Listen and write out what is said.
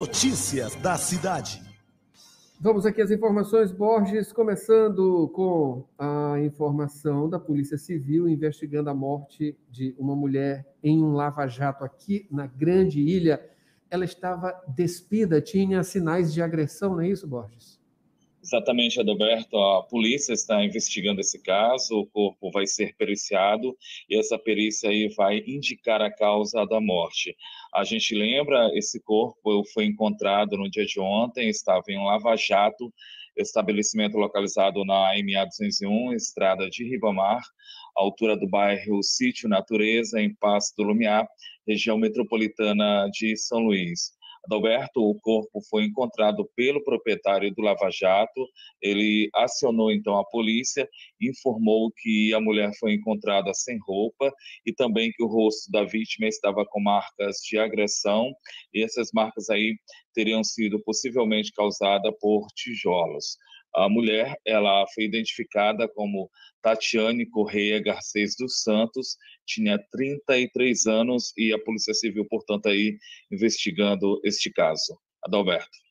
Notícias da cidade. Vamos aqui às informações, Borges, começando com a informação da Polícia Civil investigando a morte de uma mulher em um lava-jato aqui na Grande Ilha. Ela estava despida, tinha sinais de agressão, não é isso, Borges? Exatamente, Adalberto. A polícia está investigando esse caso, o corpo vai ser periciado e essa perícia aí vai indicar a causa da morte. A gente lembra, esse corpo foi encontrado no dia de ontem, estava em um lava-jato, estabelecimento localizado na MA 201, estrada de Ribamar, altura do bairro Sítio Natureza, em Passo do Lumiar, região metropolitana de São Luís. Adalberto, o corpo foi encontrado pelo proprietário do Lava Jato. Ele acionou então a polícia, informou que a mulher foi encontrada sem roupa e também que o rosto da vítima estava com marcas de agressão. E essas marcas aí teriam sido possivelmente causadas por tijolos. A mulher, ela foi identificada como Tatiane Correia Garcês dos Santos, tinha 33 anos e a Polícia Civil, portanto, aí investigando este caso. Adalberto.